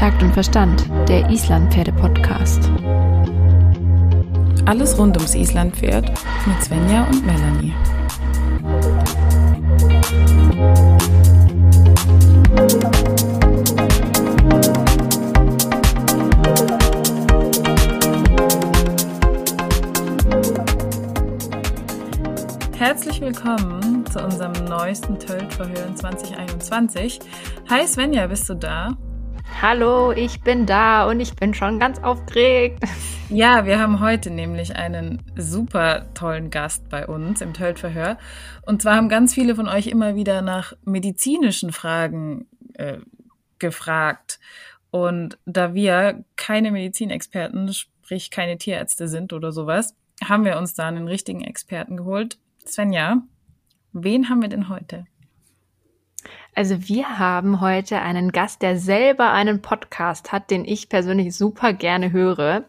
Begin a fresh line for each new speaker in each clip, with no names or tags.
Takt und Verstand, der Islandpferde-Podcast.
Alles rund ums Islandpferd mit Svenja und Melanie. Herzlich willkommen zu unserem neuesten Tölt-Verhör 2021. Hi Svenja, bist du da?
Hallo, ich bin da und ich bin schon ganz aufgeregt.
Ja, wir haben heute nämlich einen super tollen Gast bei uns im Tölt-Verhör. Und zwar haben ganz viele von euch immer wieder nach medizinischen Fragen äh, gefragt. Und da wir keine Medizinexperten, sprich keine Tierärzte sind oder sowas, haben wir uns da einen richtigen Experten geholt. Svenja, wen haben wir denn heute?
Also wir haben heute einen Gast, der selber einen Podcast hat, den ich persönlich super gerne höre.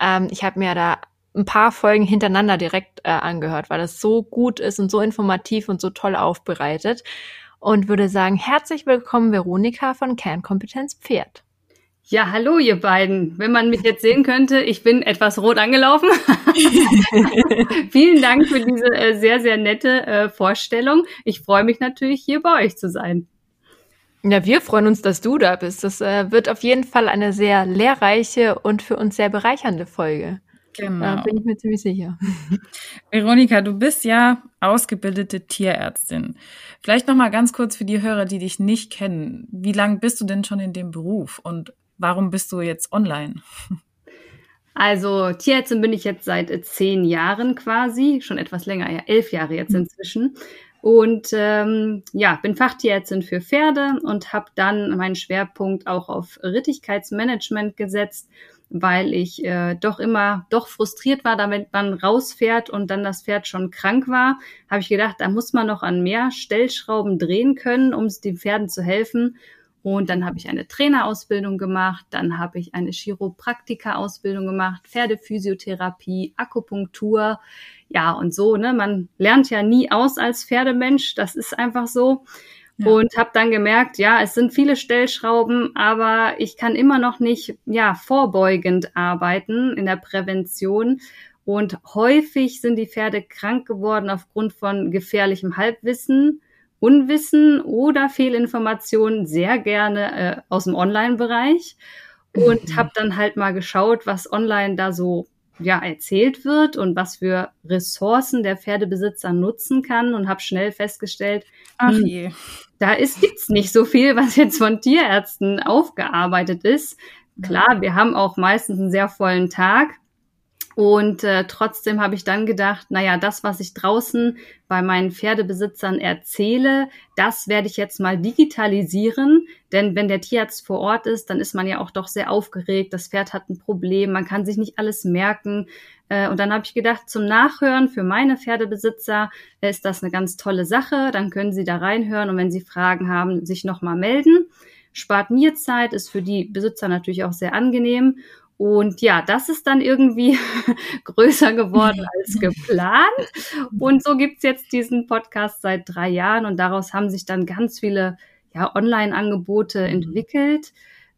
Ähm, ich habe mir da ein paar Folgen hintereinander direkt äh, angehört, weil es so gut ist und so informativ und so toll aufbereitet. Und würde sagen, herzlich willkommen Veronika von Kernkompetenz Pferd.
Ja, hallo ihr beiden. Wenn man mich jetzt sehen könnte, ich bin etwas rot angelaufen. Vielen Dank für diese äh, sehr, sehr nette äh, Vorstellung. Ich freue mich natürlich, hier bei euch zu sein.
Ja, wir freuen uns, dass du da bist. Das äh, wird auf jeden Fall eine sehr lehrreiche und für uns sehr bereichernde Folge. Genau. Da bin ich mir ziemlich sicher.
Veronika, du bist ja ausgebildete Tierärztin. Vielleicht noch mal ganz kurz für die Hörer, die dich nicht kennen. Wie lange bist du denn schon in dem Beruf und Warum bist du jetzt online?
Also Tierärztin bin ich jetzt seit äh, zehn Jahren quasi, schon etwas länger, ja, elf Jahre jetzt mhm. inzwischen. Und ähm, ja, bin Fachtierärztin für Pferde und habe dann meinen Schwerpunkt auch auf Rittigkeitsmanagement gesetzt, weil ich äh, doch immer doch frustriert war, damit man rausfährt und dann das Pferd schon krank war. Habe ich gedacht, da muss man noch an mehr Stellschrauben drehen können, um den Pferden zu helfen. Und dann habe ich eine Trainerausbildung gemacht, dann habe ich eine Chiropraktika-Ausbildung gemacht, Pferdephysiotherapie, Akupunktur. Ja, und so, ne, man lernt ja nie aus als Pferdemensch, das ist einfach so. Ja. Und habe dann gemerkt, ja, es sind viele Stellschrauben, aber ich kann immer noch nicht, ja, vorbeugend arbeiten in der Prävention. Und häufig sind die Pferde krank geworden aufgrund von gefährlichem Halbwissen Unwissen oder Fehlinformationen sehr gerne äh, aus dem Online-Bereich und mhm. habe dann halt mal geschaut, was online da so ja erzählt wird und was für Ressourcen der Pferdebesitzer nutzen kann und habe schnell festgestellt, Ach hm, je. da ist gibt's nicht so viel, was jetzt von Tierärzten aufgearbeitet ist. Klar, wir haben auch meistens einen sehr vollen Tag, und äh, trotzdem habe ich dann gedacht, naja, das, was ich draußen bei meinen Pferdebesitzern erzähle, das werde ich jetzt mal digitalisieren. Denn wenn der Tierarzt vor Ort ist, dann ist man ja auch doch sehr aufgeregt. Das Pferd hat ein Problem, man kann sich nicht alles merken. Äh, und dann habe ich gedacht, zum Nachhören für meine Pferdebesitzer ist das eine ganz tolle Sache. Dann können sie da reinhören und wenn sie Fragen haben, sich nochmal melden. Spart mir Zeit, ist für die Besitzer natürlich auch sehr angenehm. Und ja, das ist dann irgendwie größer geworden als geplant. Und so gibt's jetzt diesen Podcast seit drei Jahren und daraus haben sich dann ganz viele ja, Online-Angebote mhm. entwickelt.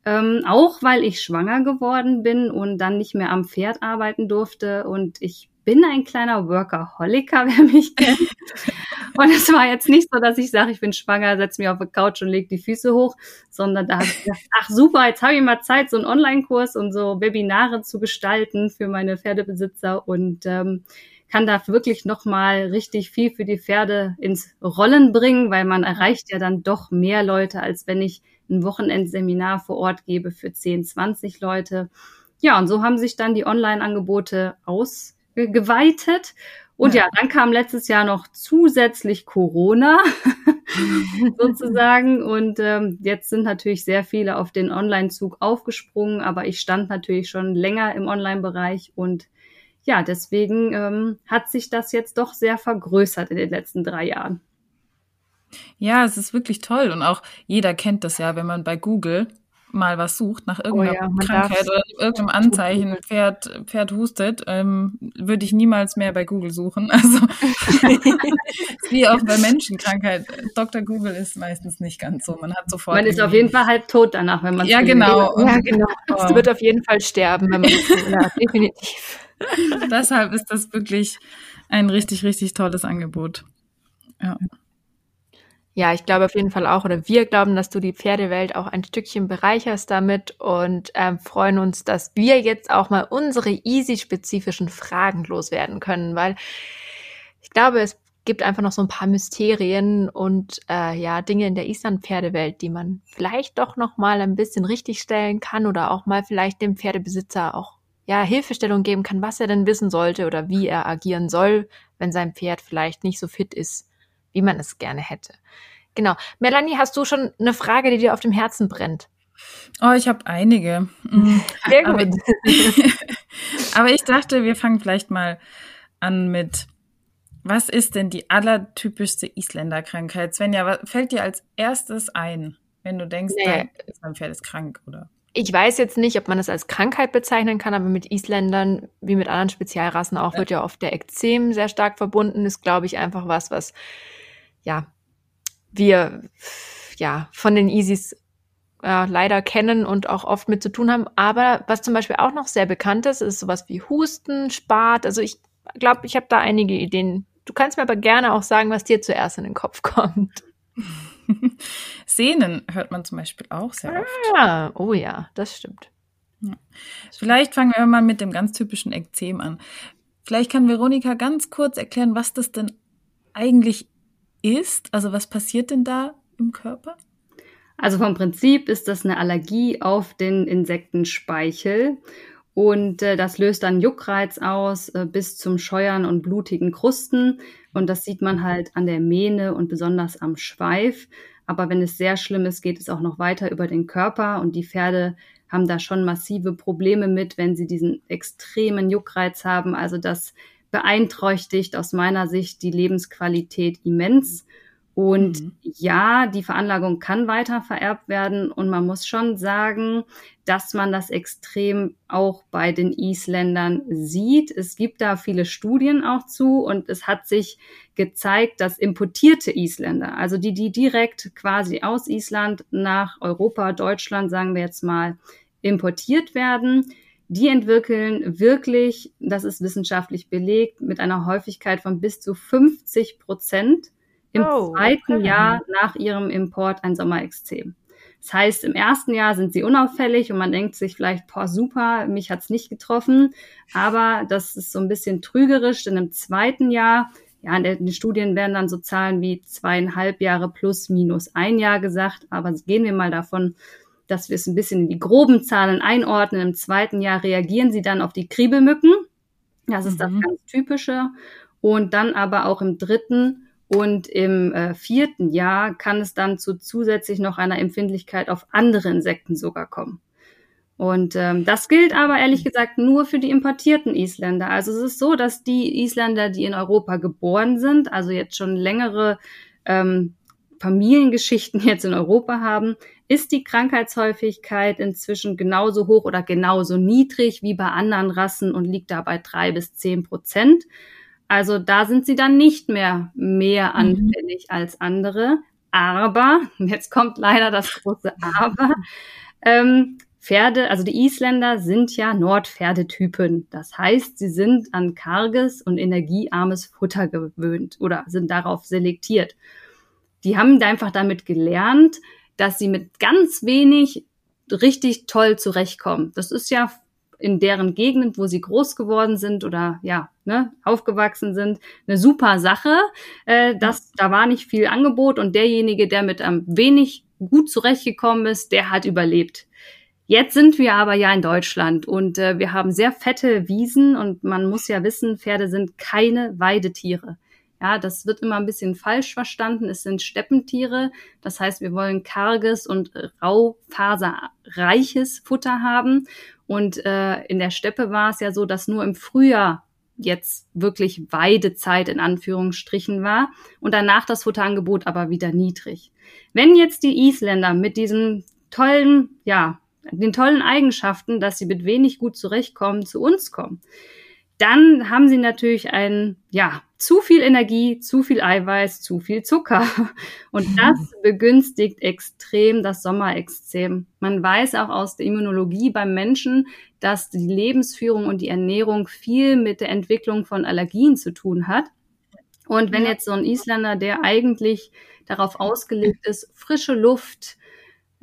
Ähm, auch weil ich schwanger geworden bin und dann nicht mehr am Pferd arbeiten durfte. Und ich bin ein kleiner Workaholiker, wer mich kennt. Und es war jetzt nicht so, dass ich sage, ich bin schwanger, setze mich auf die Couch und lege die Füße hoch, sondern da habe ich gedacht, ach super, jetzt habe ich mal Zeit, so einen Online-Kurs und so Webinare zu gestalten für meine Pferdebesitzer und ähm, kann da wirklich nochmal richtig viel für die Pferde ins Rollen bringen, weil man erreicht ja dann doch mehr Leute, als wenn ich ein Wochenendseminar vor Ort gebe für 10, 20 Leute. Ja, und so haben sich dann die Online-Angebote aus geweitet. Und ja. ja, dann kam letztes Jahr noch zusätzlich Corona sozusagen. Und ähm, jetzt sind natürlich sehr viele auf den Online-Zug aufgesprungen, aber ich stand natürlich schon länger im Online-Bereich und ja, deswegen ähm, hat sich das jetzt doch sehr vergrößert in den letzten drei Jahren.
Ja, es ist wirklich toll und auch jeder kennt das ja, wenn man bei Google mal was sucht, nach irgendeiner oh ja, Krankheit oder irgendeinem Anzeichen, Pferd, Pferd hustet, ähm, würde ich niemals mehr bei Google suchen. Also wie auch bei Menschenkrankheit. Dr. Google ist meistens nicht ganz so. Man hat sofort.
Man ist auf jeden Fall halb tot danach, wenn man
Ja, genau.
Ja, genau. Es wird auf jeden Fall sterben, wenn man ja, definitiv.
Deshalb ist das wirklich ein richtig, richtig tolles Angebot. Ja.
Ja, ich glaube auf jeden Fall auch, oder wir glauben, dass du die Pferdewelt auch ein Stückchen bereicherst damit und ähm, freuen uns, dass wir jetzt auch mal unsere easy-spezifischen Fragen loswerden können, weil ich glaube, es gibt einfach noch so ein paar Mysterien und äh, ja Dinge in der Island-Pferdewelt, die man vielleicht doch noch mal ein bisschen richtigstellen kann oder auch mal vielleicht dem Pferdebesitzer auch ja Hilfestellung geben kann, was er denn wissen sollte oder wie er agieren soll, wenn sein Pferd vielleicht nicht so fit ist, wie man es gerne hätte. Genau. Melanie, hast du schon eine Frage, die dir auf dem Herzen brennt?
Oh, ich habe einige. Mhm. Sehr gut. Aber, aber ich dachte, wir fangen vielleicht mal an mit, was ist denn die allertypischste Isländerkrankheit? Svenja, was fällt dir als erstes ein, wenn du denkst, nee. dein Pferd ist krank, oder?
Ich weiß jetzt nicht, ob man das als Krankheit bezeichnen kann, aber mit Isländern, wie mit anderen Spezialrassen auch, wird ja oft der Ekzem sehr stark verbunden. Ist, glaube ich, einfach was, was ja wir ja von den Isis äh, leider kennen und auch oft mit zu tun haben. Aber was zum Beispiel auch noch sehr bekannt ist, ist sowas wie Husten, Spat. Also ich glaube, ich habe da einige Ideen. Du kannst mir aber gerne auch sagen, was dir zuerst in den Kopf kommt.
Sehnen hört man zum Beispiel auch sehr oft.
Ah, oh ja, das stimmt. Ja.
Vielleicht fangen wir mal mit dem ganz typischen Ekzem an. Vielleicht kann Veronika ganz kurz erklären, was das denn eigentlich ist? Also was passiert denn da im Körper?
Also vom Prinzip ist das eine Allergie auf den Insektenspeichel und äh, das löst dann Juckreiz aus äh, bis zum Scheuern und blutigen Krusten und das sieht man halt an der Mähne und besonders am Schweif. Aber wenn es sehr schlimm ist, geht es auch noch weiter über den Körper und die Pferde haben da schon massive Probleme mit, wenn sie diesen extremen Juckreiz haben. Also das beeinträchtigt aus meiner Sicht die Lebensqualität immens. Und mhm. ja, die Veranlagung kann weiter vererbt werden. Und man muss schon sagen, dass man das extrem auch bei den Isländern sieht. Es gibt da viele Studien auch zu. Und es hat sich gezeigt, dass importierte Isländer, also die, die direkt quasi aus Island nach Europa, Deutschland, sagen wir jetzt mal, importiert werden, die entwickeln wirklich, das ist wissenschaftlich belegt, mit einer Häufigkeit von bis zu 50 Prozent im oh, zweiten okay. Jahr nach ihrem Import ein Sommerextrem. Das heißt, im ersten Jahr sind sie unauffällig und man denkt sich vielleicht, boah, super, mich hat's nicht getroffen. Aber das ist so ein bisschen trügerisch, denn im zweiten Jahr, ja, in den Studien werden dann so Zahlen wie zweieinhalb Jahre plus minus ein Jahr gesagt. Aber gehen wir mal davon dass wir es ein bisschen in die groben Zahlen einordnen. Im zweiten Jahr reagieren sie dann auf die Kriebelmücken. Das ist mhm. das ganz typische. Und dann aber auch im dritten und im äh, vierten Jahr kann es dann zu zusätzlich noch einer Empfindlichkeit auf andere Insekten sogar kommen. Und ähm, das gilt aber ehrlich gesagt nur für die importierten Isländer. Also es ist so, dass die Isländer, die in Europa geboren sind, also jetzt schon längere ähm, Familiengeschichten jetzt in Europa haben, ist die Krankheitshäufigkeit inzwischen genauso hoch oder genauso niedrig wie bei anderen Rassen und liegt da bei drei bis zehn Prozent. Also da sind sie dann nicht mehr mehr mhm. anfällig mhm. als andere. Aber, jetzt kommt leider das große Aber, ähm, Pferde, also die Isländer sind ja Nordpferdetypen. Das heißt, sie sind an karges und energiearmes Futter gewöhnt oder sind darauf selektiert die haben einfach damit gelernt, dass sie mit ganz wenig richtig toll zurechtkommen. Das ist ja in deren Gegend, wo sie groß geworden sind oder ja, ne, aufgewachsen sind, eine super Sache. Äh, das, da war nicht viel Angebot und derjenige, der mit am wenig gut zurechtgekommen ist, der hat überlebt. Jetzt sind wir aber ja in Deutschland und äh, wir haben sehr fette Wiesen und man muss ja wissen, Pferde sind keine Weidetiere. Ja, das wird immer ein bisschen falsch verstanden. Es sind Steppentiere. Das heißt, wir wollen karges und raufaserreiches Futter haben. Und äh, in der Steppe war es ja so, dass nur im Frühjahr jetzt wirklich Weidezeit in Anführungsstrichen war und danach das Futterangebot aber wieder niedrig. Wenn jetzt die Isländer mit diesem tollen, ja, den tollen Eigenschaften, dass sie mit wenig gut zurechtkommen, zu uns kommen. Dann haben sie natürlich ein, ja, zu viel Energie, zu viel Eiweiß, zu viel Zucker. Und das begünstigt extrem das Sommerextrem. Man weiß auch aus der Immunologie beim Menschen, dass die Lebensführung und die Ernährung viel mit der Entwicklung von Allergien zu tun hat. Und wenn jetzt so ein Isländer, der eigentlich darauf ausgelegt ist, frische Luft,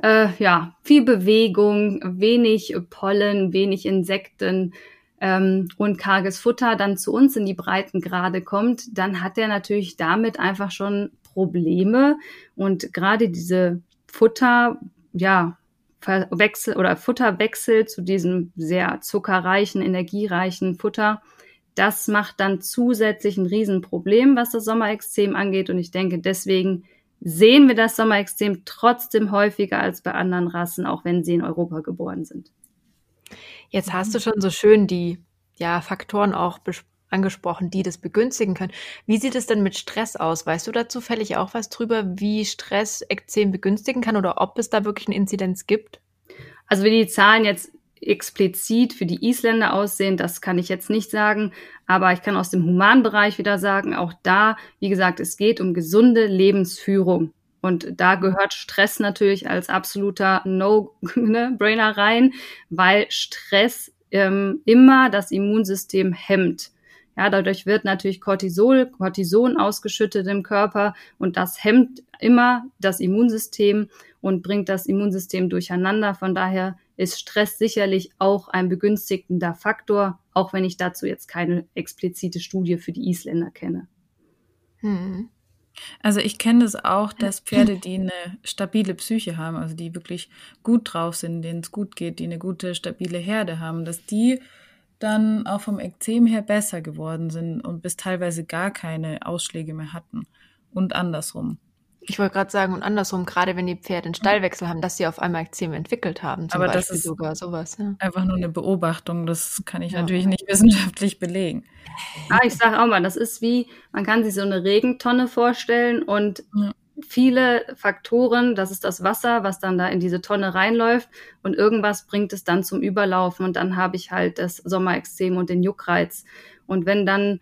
äh, ja, viel Bewegung, wenig Pollen, wenig Insekten ähm, und karges Futter dann zu uns in die Breitengrade kommt, dann hat er natürlich damit einfach schon Probleme. Und gerade diese Futter, ja, Wechsel oder Futterwechsel zu diesem sehr zuckerreichen, energiereichen Futter, das macht dann zusätzlich ein Riesenproblem, was das Sommerextrem angeht. Und ich denke, deswegen sehen wir das Sommerextrem trotzdem häufiger als bei anderen Rassen, auch wenn sie in Europa geboren sind.
Jetzt hast du schon so schön die ja, Faktoren auch angesprochen, die das begünstigen können. Wie sieht es denn mit Stress aus? Weißt du da zufällig auch was drüber, wie Stress Ekzem begünstigen kann oder ob es da wirklich eine Inzidenz gibt?
Also wie die Zahlen jetzt explizit für die Isländer aussehen, das kann ich jetzt nicht sagen, aber ich kann aus dem Humanbereich wieder sagen, auch da, wie gesagt, es geht um gesunde Lebensführung. Und da gehört Stress natürlich als absoluter No-Brainer ne, rein, weil Stress ähm, immer das Immunsystem hemmt. Ja, dadurch wird natürlich Cortisol, Cortison ausgeschüttet im Körper und das hemmt immer das Immunsystem und bringt das Immunsystem durcheinander. Von daher ist Stress sicherlich auch ein begünstigender Faktor, auch wenn ich dazu jetzt keine explizite Studie für die Isländer kenne.
Hm. Also ich kenne das auch, dass Pferde, die eine stabile Psyche haben, also die wirklich gut drauf sind, denen es gut geht, die eine gute, stabile Herde haben, dass die dann auch vom Ekzem her besser geworden sind und bis teilweise gar keine Ausschläge mehr hatten. Und andersrum.
Ich wollte gerade sagen, und andersrum, gerade wenn die Pferde einen Stallwechsel haben, dass sie auf einmal Ekzem entwickelt haben,
zum Aber Beispiel das ist sogar sowas. Ja. Einfach nur eine Beobachtung, das kann ich ja. natürlich nicht wissenschaftlich belegen.
Ah, ich sage auch mal, das ist wie, man kann sich so eine Regentonne vorstellen und ja. viele Faktoren, das ist das Wasser, was dann da in diese Tonne reinläuft und irgendwas bringt es dann zum Überlaufen und dann habe ich halt das Sommerextrem und den Juckreiz. Und wenn dann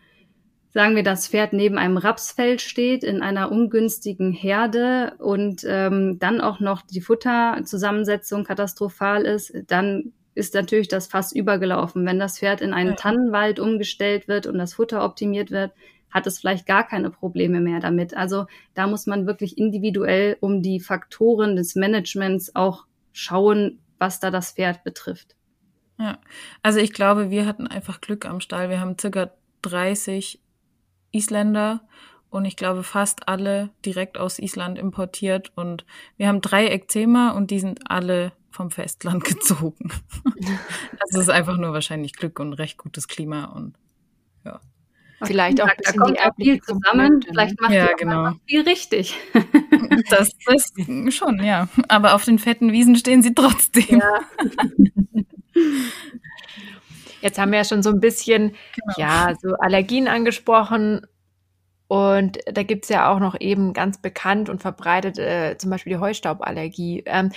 sagen wir, das Pferd neben einem Rapsfeld steht in einer ungünstigen Herde und ähm, dann auch noch die Futterzusammensetzung katastrophal ist, dann ist natürlich das Fass übergelaufen. Wenn das Pferd in einen. Tannenwald umgestellt wird und das Futter optimiert wird, hat es vielleicht gar keine Probleme mehr damit. Also da muss man wirklich individuell um die Faktoren des Managements auch schauen, was da das Pferd betrifft.
Ja, also ich glaube, wir hatten einfach Glück am Stall. Wir haben circa 30 Isländer und ich glaube fast alle direkt aus Island importiert und wir haben drei Ekzema und die sind alle vom Festland gezogen. das ist einfach nur wahrscheinlich Glück und recht gutes Klima und ja.
Vielleicht auch ein bisschen da kommt auch viel zusammen. Ne? Vielleicht macht ja, genau. viel richtig.
das, das schon, ja. Aber auf den fetten Wiesen stehen sie trotzdem. Ja.
Jetzt haben wir ja schon so ein bisschen, genau. ja, so Allergien angesprochen. Und da gibt's ja auch noch eben ganz bekannt und verbreitet äh, zum Beispiel die Heustauballergie. Ähm,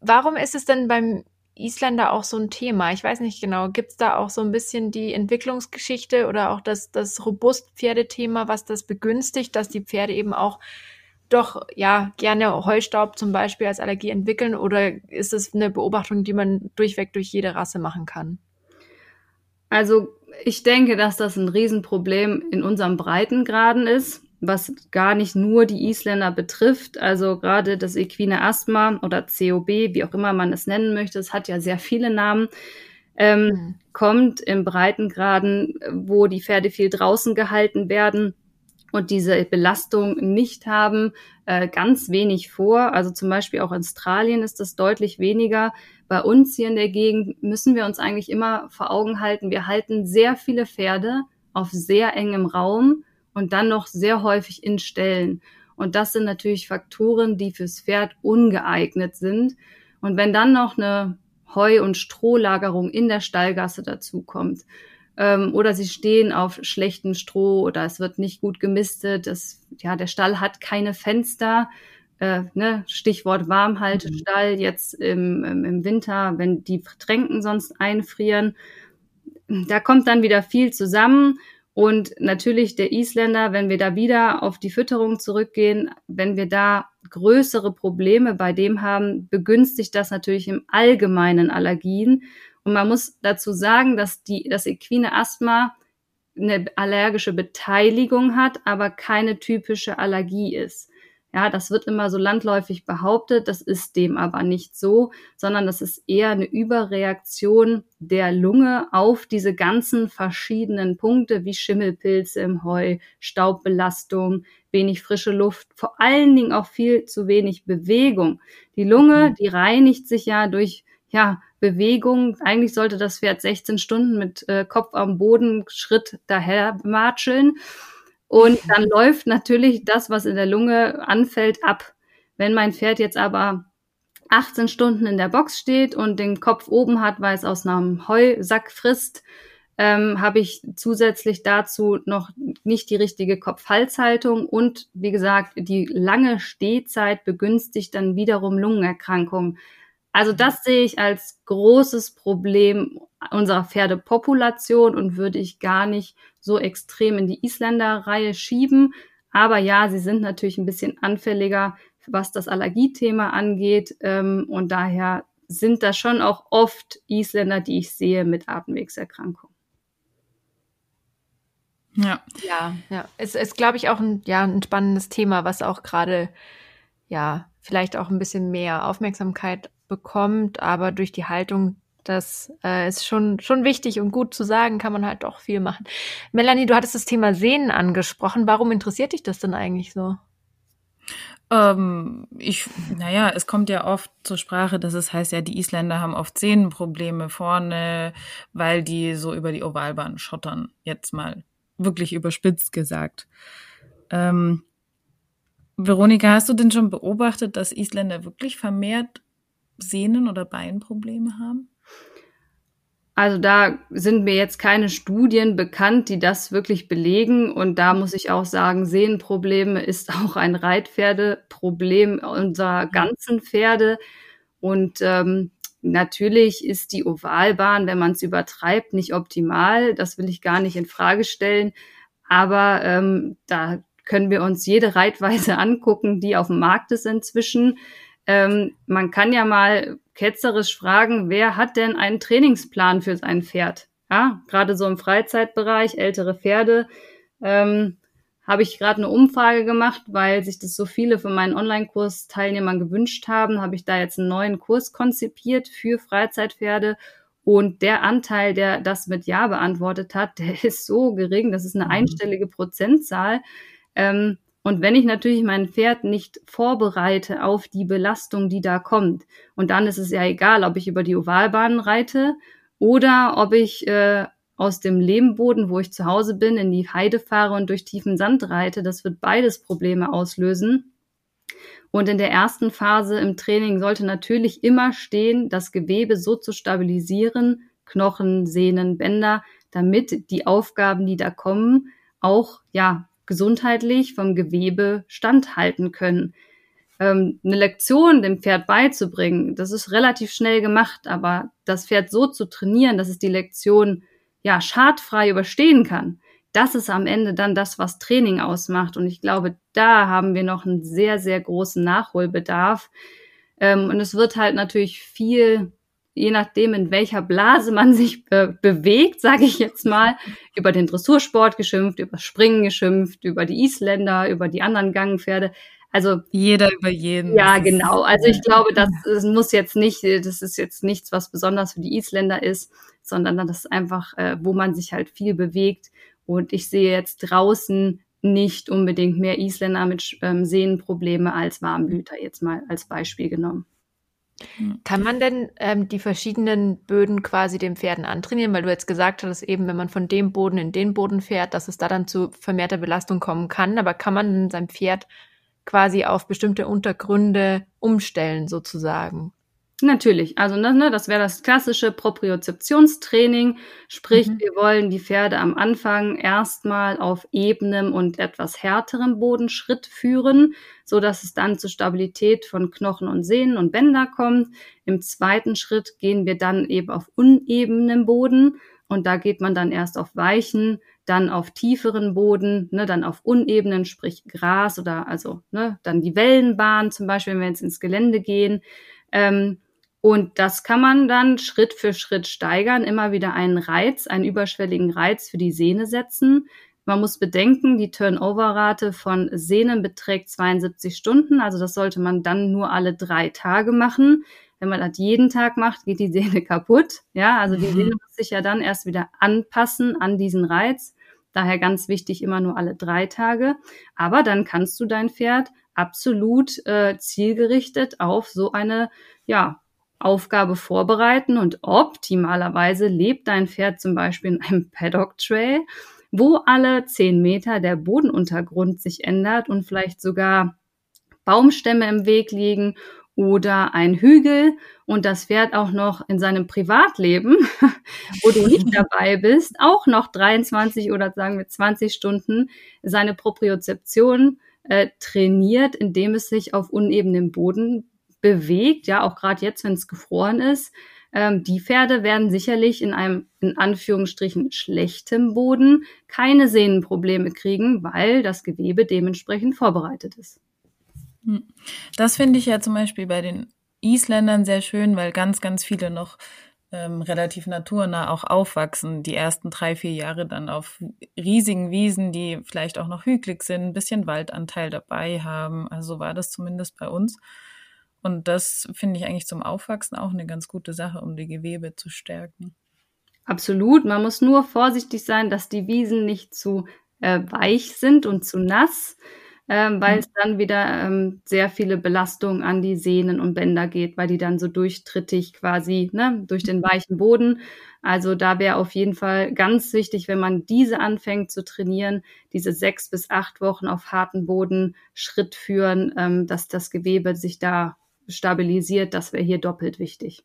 warum ist es denn beim Isländer auch so ein Thema? Ich weiß nicht genau. Gibt's da auch so ein bisschen die Entwicklungsgeschichte oder auch das, das Robust-Pferdethema, was das begünstigt, dass die Pferde eben auch doch ja gerne Heustaub zum Beispiel als Allergie entwickeln? Oder ist es eine Beobachtung, die man durchweg durch jede Rasse machen kann?
Also ich denke, dass das ein Riesenproblem in unserem Breitengraden ist, was gar nicht nur die Isländer betrifft. Also gerade das equine Asthma oder COB, wie auch immer man es nennen möchte, es hat ja sehr viele Namen, ähm, mhm. kommt im Breitengraden, wo die Pferde viel draußen gehalten werden und diese Belastung nicht haben, äh, ganz wenig vor. Also zum Beispiel auch in Australien ist das deutlich weniger. Bei uns hier in der Gegend müssen wir uns eigentlich immer vor Augen halten, wir halten sehr viele Pferde auf sehr engem Raum und dann noch sehr häufig in Ställen. Und das sind natürlich Faktoren, die fürs Pferd ungeeignet sind. Und wenn dann noch eine Heu- und Strohlagerung in der Stallgasse dazukommt, ähm, oder sie stehen auf schlechtem Stroh oder es wird nicht gut gemistet, das, ja, der Stall hat keine Fenster, äh, ne, Stichwort Warmhaltestall, mhm. jetzt im, im Winter, wenn die Tränken sonst einfrieren. Da kommt dann wieder viel zusammen. Und natürlich der Isländer, wenn wir da wieder auf die Fütterung zurückgehen, wenn wir da größere Probleme bei dem haben, begünstigt das natürlich im Allgemeinen Allergien. Und man muss dazu sagen, dass die, das equine Asthma eine allergische Beteiligung hat, aber keine typische Allergie ist. Ja, das wird immer so landläufig behauptet, das ist dem aber nicht so, sondern das ist eher eine Überreaktion der Lunge auf diese ganzen verschiedenen Punkte wie Schimmelpilze im Heu, Staubbelastung, wenig frische Luft, vor allen Dingen auch viel zu wenig Bewegung. Die Lunge, mhm. die reinigt sich ja durch ja, Bewegung. Eigentlich sollte das Pferd 16 Stunden mit äh, Kopf am Boden Schritt daher matscheln. Und dann läuft natürlich das, was in der Lunge anfällt, ab. Wenn mein Pferd jetzt aber 18 Stunden in der Box steht und den Kopf oben hat, weil es aus einem Heusack frisst, ähm, habe ich zusätzlich dazu noch nicht die richtige Kopf-Hals-Haltung und wie gesagt, die lange Stehzeit begünstigt dann wiederum Lungenerkrankungen. Also das sehe ich als großes Problem unserer Pferdepopulation und würde ich gar nicht so extrem in die Isländer-Reihe schieben. Aber ja, sie sind natürlich ein bisschen anfälliger, was das Allergiethema angeht. Ähm, und daher sind da schon auch oft Isländer, die ich sehe mit Atemwegserkrankungen.
Ja. Ja, ja. Es ist, glaube ich, auch ein, ja, ein spannendes Thema, was auch gerade, ja, vielleicht auch ein bisschen mehr Aufmerksamkeit bekommt, aber durch die Haltung das äh, ist schon, schon wichtig und gut zu sagen, kann man halt doch viel machen. Melanie, du hattest das Thema Sehnen angesprochen. Warum interessiert dich das denn eigentlich so?
Ähm, ich, naja, es kommt ja oft zur Sprache, dass es heißt ja, die Isländer haben oft Sehnenprobleme vorne, weil die so über die Ovalbahn schottern. Jetzt mal wirklich überspitzt gesagt. Ähm, Veronika, hast du denn schon beobachtet, dass Isländer wirklich vermehrt Sehnen- oder Beinprobleme haben?
Also da sind mir jetzt keine Studien bekannt, die das wirklich belegen. Und da muss ich auch sagen, Sehnenprobleme ist auch ein Reitpferdeproblem unserer ganzen Pferde. Und ähm, natürlich ist die Ovalbahn, wenn man es übertreibt, nicht optimal. Das will ich gar nicht in Frage stellen. Aber ähm, da können wir uns jede Reitweise angucken, die auf dem Markt ist inzwischen. Ähm, man kann ja mal ketzerisch fragen, wer hat denn einen Trainingsplan für sein Pferd? Ja, gerade so im Freizeitbereich, ältere Pferde, ähm, habe ich gerade eine Umfrage gemacht, weil sich das so viele von meinen Online-Kurs-Teilnehmern gewünscht haben, habe ich da jetzt einen neuen Kurs konzipiert für Freizeitpferde. Und der Anteil, der das mit Ja beantwortet hat, der ist so gering, das ist eine mhm. einstellige Prozentzahl. Ähm, und wenn ich natürlich mein Pferd nicht vorbereite auf die Belastung, die da kommt, und dann ist es ja egal, ob ich über die Ovalbahn reite oder ob ich äh, aus dem Lehmboden, wo ich zu Hause bin, in die Heide fahre und durch tiefen Sand reite, das wird beides Probleme auslösen. Und in der ersten Phase im Training sollte natürlich immer stehen, das Gewebe so zu stabilisieren, Knochen, Sehnen, Bänder, damit die Aufgaben, die da kommen, auch ja gesundheitlich vom Gewebe standhalten können. Ähm, eine Lektion dem Pferd beizubringen, das ist relativ schnell gemacht, aber das Pferd so zu trainieren, dass es die Lektion ja schadfrei überstehen kann, das ist am Ende dann das, was Training ausmacht. Und ich glaube, da haben wir noch einen sehr, sehr großen Nachholbedarf. Ähm, und es wird halt natürlich viel je nachdem, in welcher Blase man sich be bewegt, sage ich jetzt mal, über den Dressursport geschimpft, über Springen geschimpft, über die Isländer, über die anderen Gangpferde. Also
jeder über jeden.
Ja, genau. Also ich glaube, das, das muss jetzt nicht, das ist jetzt nichts, was besonders für die Isländer ist, sondern das ist einfach, äh, wo man sich halt viel bewegt. Und ich sehe jetzt draußen nicht unbedingt mehr Isländer mit ähm, Sehnenprobleme als Warmblüter, jetzt mal als Beispiel genommen.
Kann man denn ähm, die verschiedenen Böden quasi den Pferden antrainieren? Weil du jetzt gesagt hast, eben wenn man von dem Boden in den Boden fährt, dass es da dann zu vermehrter Belastung kommen kann. Aber kann man sein Pferd quasi auf bestimmte Untergründe umstellen sozusagen?
Natürlich, also ne, ne, das wäre das klassische Propriozeptionstraining, sprich
Mhm.
wir wollen die Pferde am Anfang erstmal auf ebenem und etwas härterem Boden Schritt führen, so dass es dann zur Stabilität von Knochen und Sehnen und Bänder kommt. Im zweiten Schritt gehen wir dann eben auf unebenem Boden und da geht man dann erst auf weichen, dann auf tieferen Boden, ne, dann auf unebenen, sprich Gras oder also ne, dann die Wellenbahn zum Beispiel, wenn wir jetzt ins Gelände gehen. Ähm, und das kann man dann Schritt für Schritt steigern, immer wieder einen Reiz, einen überschwelligen Reiz für die Sehne setzen. Man muss bedenken, die Turnover-Rate von Sehnen beträgt 72 Stunden, also das sollte man dann nur alle drei Tage machen. Wenn man das jeden Tag macht, geht die Sehne kaputt. Ja, also die
Mhm.
Sehne muss sich ja dann erst wieder anpassen an diesen Reiz. Daher ganz wichtig, immer nur alle drei Tage. Aber dann kannst du dein Pferd absolut äh, zielgerichtet auf so eine, ja, Aufgabe vorbereiten und optimalerweise lebt dein Pferd zum Beispiel in einem Paddock Trail, wo alle zehn Meter der Bodenuntergrund sich ändert und vielleicht sogar Baumstämme im Weg liegen oder ein Hügel und das Pferd auch noch in seinem Privatleben, wo du nicht dabei bist, auch noch 23 oder sagen wir 20 Stunden seine Propriozeption äh, trainiert, indem es sich auf unebenem Boden bewegt, ja, auch gerade jetzt, wenn es gefroren ist. Ähm, die Pferde werden sicherlich in einem, in Anführungsstrichen, schlechtem Boden keine Sehnenprobleme kriegen, weil das Gewebe dementsprechend vorbereitet ist.
Das finde ich ja zum Beispiel bei den Isländern sehr schön, weil ganz, ganz viele noch ähm, relativ naturnah auch aufwachsen, die ersten drei, vier Jahre dann auf riesigen Wiesen, die vielleicht auch noch hügelig sind, ein bisschen Waldanteil dabei haben. Also so war das zumindest bei uns. Und das finde ich eigentlich zum Aufwachsen auch eine ganz gute Sache, um die Gewebe zu stärken.
Absolut. Man muss nur vorsichtig sein, dass die Wiesen nicht zu äh, weich sind und zu nass, ähm, weil es dann wieder ähm, sehr viele Belastungen an die Sehnen und Bänder geht, weil die dann so durchtrittig quasi ne, durch den weichen Boden. Also da wäre auf jeden Fall ganz wichtig, wenn man diese anfängt zu trainieren, diese sechs bis acht Wochen auf harten Boden Schritt führen, ähm, dass das Gewebe sich da stabilisiert. Das wäre hier doppelt wichtig.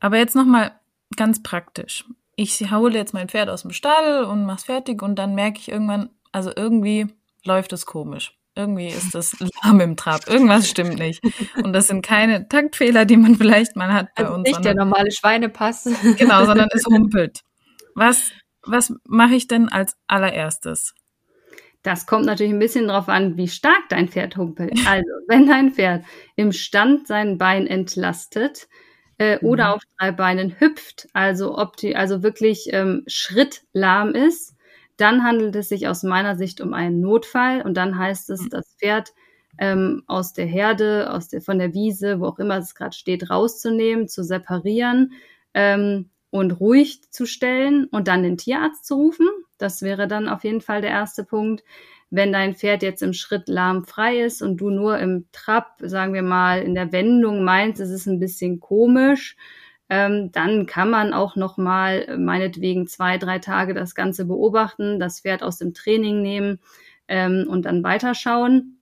Aber jetzt nochmal ganz praktisch. Ich hole jetzt mein Pferd aus dem Stall und mach's fertig und dann merke ich irgendwann, also irgendwie läuft es komisch. Irgendwie ist das lahm im Trab. Irgendwas stimmt nicht. Und das sind keine Taktfehler, die man vielleicht mal hat bei
Also
uns.
nicht der normale Schweinepass.
Genau, sondern es humpelt. Was, was mache ich denn als allererstes?
Das kommt natürlich ein bisschen drauf an, wie stark dein Pferd humpelt. Also, wenn dein Pferd im Stand sein Bein entlastet äh,
Mhm.
oder auf drei Beinen hüpft, also ob die also wirklich ähm, schrittlahm ist, dann handelt es sich aus meiner Sicht um einen Notfall und dann heißt es, das Pferd ähm, aus der Herde, aus der, von der Wiese, wo auch immer es gerade steht, rauszunehmen, zu separieren ähm, und ruhig zu stellen und dann den Tierarzt zu rufen. Das wäre dann auf jeden Fall der erste Punkt. Wenn dein Pferd jetzt im Schritt lahmfrei ist und du nur im Trab, sagen wir mal, in der Wendung meinst, es ist ein bisschen komisch, ähm, dann kann man auch noch mal äh, meinetwegen zwei, drei Tage das Ganze beobachten, das Pferd aus dem Training nehmen ähm, und dann weiterschauen.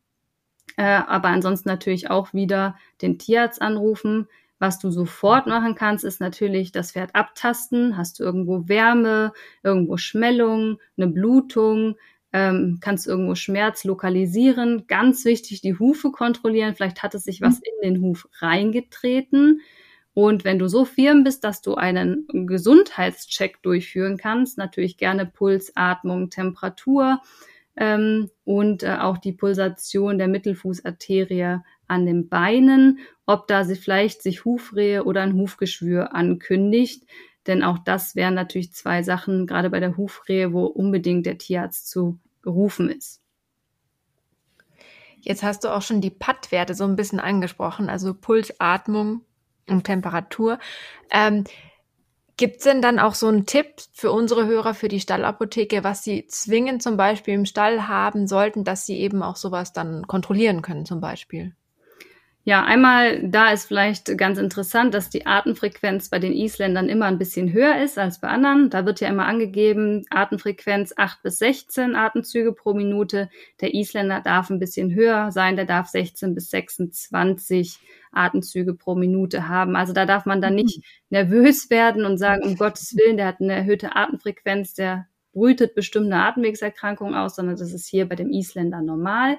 Äh, aber ansonsten natürlich auch wieder den Tierarzt anrufen. Was du sofort machen kannst, ist natürlich das Pferd abtasten. Hast du irgendwo Wärme, irgendwo Schmellung, eine Blutung, ähm, kannst du irgendwo Schmerz lokalisieren. Ganz wichtig, die Hufe kontrollieren. Vielleicht hat es sich was in den Huf reingetreten. Und wenn du so firm bist, dass du einen Gesundheitscheck durchführen kannst, natürlich gerne Puls, Atmung, Temperatur ähm, und äh, auch die Pulsation der Mittelfußarterie an den Beinen, ob da sie vielleicht sich Hufrehe oder ein Hufgeschwür ankündigt. Denn auch das wären natürlich zwei Sachen, gerade bei der Hufrehe, wo unbedingt der Tierarzt zu gerufen ist.
Jetzt hast du auch schon die Pattwerte so ein bisschen angesprochen, also Puls, Atmung und Temperatur. Ähm, Gibt es denn dann auch so einen Tipp für unsere Hörer, für die Stallapotheke, was sie zwingend zum Beispiel im Stall haben sollten, dass sie eben auch sowas dann kontrollieren können zum Beispiel?
Ja, einmal da ist vielleicht ganz interessant, dass die Atemfrequenz bei den Isländern immer ein bisschen höher ist als bei anderen. Da wird ja immer angegeben, Atemfrequenz 8 bis 16 Atemzüge pro Minute. Der Isländer darf ein bisschen höher sein, der darf 16 bis 26 Atemzüge pro Minute haben. Also da darf man dann nicht mhm. nervös werden und sagen, um Gottes Willen, der hat eine erhöhte Atemfrequenz, der brütet bestimmte Atemwegserkrankungen aus, sondern das ist hier bei dem Isländer normal.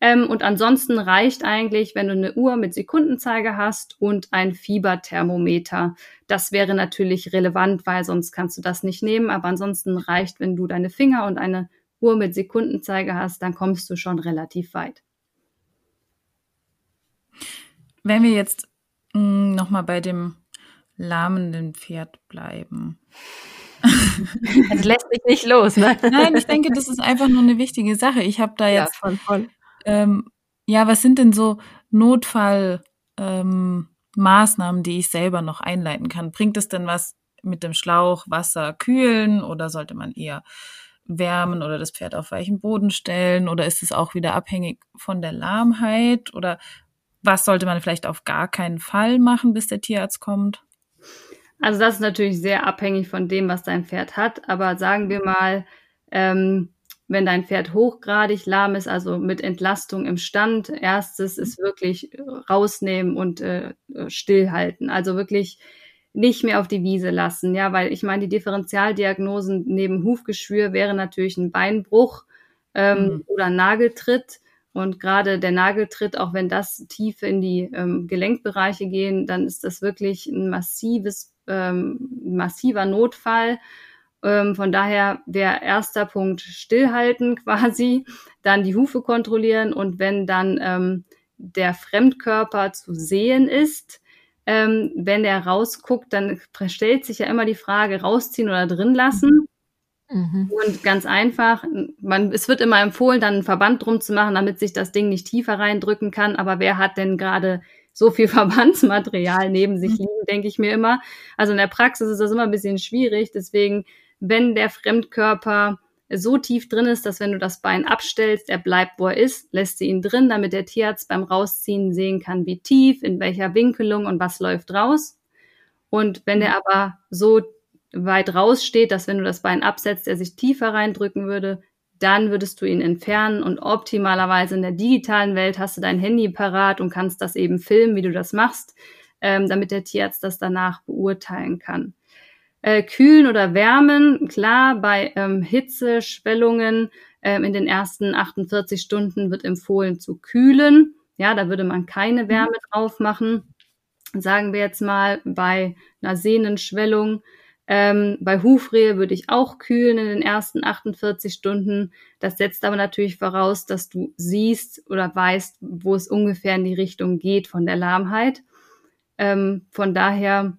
Ähm, und ansonsten reicht eigentlich, wenn du eine Uhr mit Sekundenzeiger hast und ein Fieberthermometer. Das wäre natürlich relevant, weil sonst kannst du das nicht nehmen. Aber ansonsten reicht, wenn du deine Finger und eine Uhr mit Sekundenzeiger hast, dann kommst du schon relativ weit.
Wenn wir jetzt hm, nochmal bei dem lahmenden Pferd bleiben.
Das lässt sich nicht los, ne?
Nein, ich denke, das ist einfach nur eine wichtige Sache. Ich habe da jetzt ja, voll, voll ähm, ja, was sind denn so Notfallmaßnahmen, ähm, die ich selber noch einleiten kann? Bringt es denn was mit dem Schlauch Wasser kühlen oder sollte man eher wärmen oder das Pferd auf weichen Boden stellen oder ist es auch wieder abhängig von der Lahmheit oder was sollte man vielleicht auf gar keinen Fall machen, bis der Tierarzt kommt?
Also das ist natürlich sehr abhängig von dem, was dein Pferd hat, aber sagen wir mal, ähm, wenn dein Pferd hochgradig lahm ist, also mit Entlastung im Stand, erstes ist wirklich äh, rausnehmen und äh, stillhalten. Also wirklich nicht mehr auf die Wiese lassen, ja, weil ich meine, die Differentialdiagnosen neben Hufgeschwür wäre natürlich ein Beinbruch ähm, mhm. oder Nageltritt. Und gerade der Nageltritt, auch wenn das tief in die ähm, Gelenkbereiche gehen, dann ist das wirklich ein massives, ähm, massiver Notfall. Ähm, von daher wäre erster Punkt stillhalten quasi, dann die Hufe kontrollieren und wenn dann ähm, der Fremdkörper zu sehen ist, ähm, wenn der rausguckt, dann stellt sich ja immer die Frage, rausziehen oder drin lassen. Mhm. Und ganz einfach, man, es wird immer empfohlen, dann einen Verband drum zu machen, damit sich das Ding nicht tiefer reindrücken kann. Aber wer hat denn gerade so viel Verbandsmaterial neben sich mhm. liegen, denke ich mir immer. Also in der Praxis ist das immer ein bisschen schwierig. Deswegen wenn der Fremdkörper so tief drin ist, dass wenn du das Bein abstellst, er bleibt, wo er ist, lässt sie ihn drin, damit der Tierarzt beim Rausziehen sehen kann, wie tief, in welcher Winkelung und was läuft raus. Und wenn er aber so weit raussteht, dass wenn du das Bein absetzt, er sich tiefer reindrücken würde, dann würdest du ihn entfernen und optimalerweise in der digitalen Welt hast du dein Handy parat und kannst das eben filmen, wie du das machst, ähm, damit der Tierarzt das danach beurteilen kann. Äh, kühlen oder wärmen, klar, bei ähm, Hitze, Schwellungen ähm, in den ersten 48 Stunden wird empfohlen zu kühlen. Ja, da würde man keine mhm. Wärme drauf machen. Sagen wir jetzt mal bei einer Sehnenschwellung. Ähm, bei Hufrehe würde ich auch kühlen in den ersten 48 Stunden. Das setzt aber natürlich voraus, dass du siehst oder weißt, wo es ungefähr in die Richtung geht von der Lahmheit. Ähm, von daher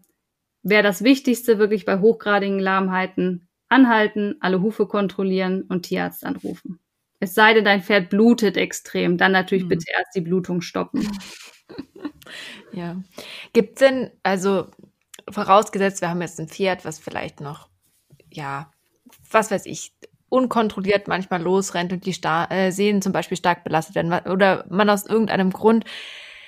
wäre das Wichtigste wirklich bei hochgradigen Lahmheiten anhalten, alle Hufe kontrollieren und Tierarzt anrufen. Es sei denn, dein Pferd blutet extrem, dann natürlich mhm. bitte erst die Blutung stoppen.
Ja. Gibt es denn, also vorausgesetzt, wir haben jetzt ein Pferd, was vielleicht noch, ja, was weiß ich, unkontrolliert manchmal losrennt und die Sta äh, Sehnen zum Beispiel stark belastet werden oder man aus irgendeinem Grund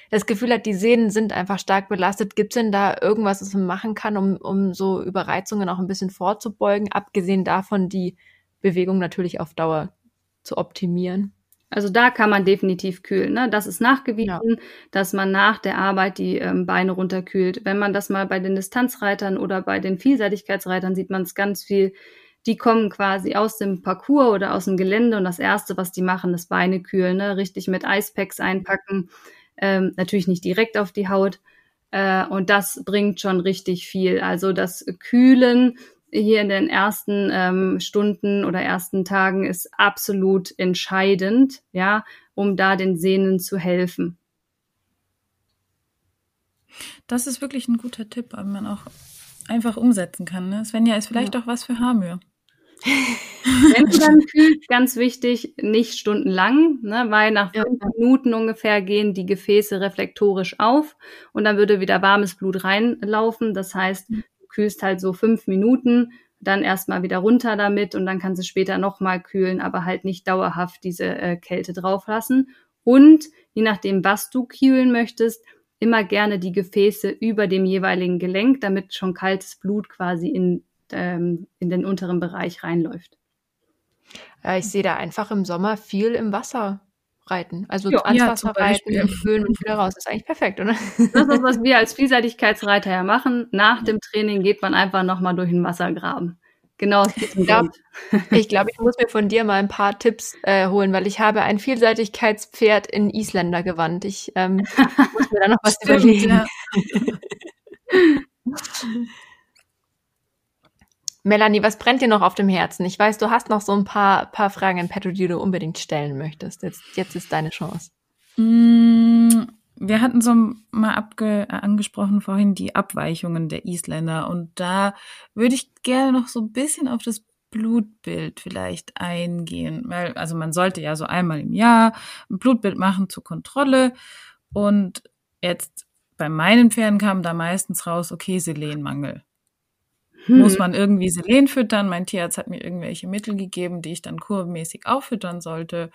das Gefühl hat, die Sehnen sind einfach stark belastet. Gibt es denn da irgendwas, was man machen kann, um, um so Überreizungen auch ein bisschen vorzubeugen, abgesehen davon, die Bewegung natürlich auf Dauer zu optimieren?
Also da kann man definitiv kühlen. Ne? Das ist nachgewiesen, ja. dass man nach der Arbeit die ähm, Beine runterkühlt. Wenn man das mal bei den Distanzreitern oder bei den Vielseitigkeitsreitern sieht man es ganz viel. Die kommen quasi aus dem Parcours oder aus dem Gelände und das Erste, was die machen, ist Beine kühlen, ne? richtig mit Eispacks einpacken ähm, natürlich nicht direkt auf die Haut. Äh, und das bringt schon richtig viel. Also das Kühlen hier in den ersten ähm, Stunden oder ersten Tagen ist absolut entscheidend, ja, um da den Sehnen zu helfen.
Das ist wirklich ein guter Tipp, aber man auch einfach umsetzen kann. Ne? Svenja ist vielleicht ja. auch was für Hamür.
Wenn du dann kühlst, ganz wichtig, nicht stundenlang, ne, weil nach fünf ja. Minuten ungefähr gehen die Gefäße reflektorisch auf und dann würde wieder warmes Blut reinlaufen. Das heißt, mhm. Kühlst halt so fünf Minuten, dann erstmal wieder runter damit und dann kannst du später nochmal kühlen, aber halt nicht dauerhaft diese äh, Kälte drauf lassen. Und je nachdem, was du kühlen möchtest, immer gerne die Gefäße über dem jeweiligen Gelenk, damit schon kaltes Blut quasi in, ähm, in den unteren Bereich reinläuft.
Ja, ich sehe da einfach im Sommer viel im Wasser reiten. Also jo, ans ja, Wasser reiten, kühlen und wieder raus. Das ist eigentlich perfekt, oder?
Das ist, was wir als Vielseitigkeitsreiter ja machen. Nach dem Training geht man einfach nochmal durch den Wassergraben. Genau,
ich glaube, ich, glaub, ich muss mir von dir mal ein paar Tipps äh, holen, weil ich habe ein Vielseitigkeitspferd in Isländer gewandt. Ich ähm, muss mir da noch was Stimmt, überlegen. Ja. Melanie, was brennt dir noch auf dem Herzen? Ich weiß, du hast noch so ein paar, paar Fragen in petto, die du unbedingt stellen möchtest. Jetzt, jetzt ist deine Chance.
Mm, wir hatten so mal abge äh, angesprochen vorhin die Abweichungen der Isländer und da würde ich gerne noch so ein bisschen auf das Blutbild vielleicht eingehen, weil also man sollte ja so einmal im Jahr ein Blutbild machen zur Kontrolle und jetzt bei meinen Pferden kam da meistens raus, okay, Selenmangel. Hm. Muss man irgendwie Selen füttern? Mein Tierarzt hat mir irgendwelche Mittel gegeben, die ich dann kurmäßig auffüttern sollte.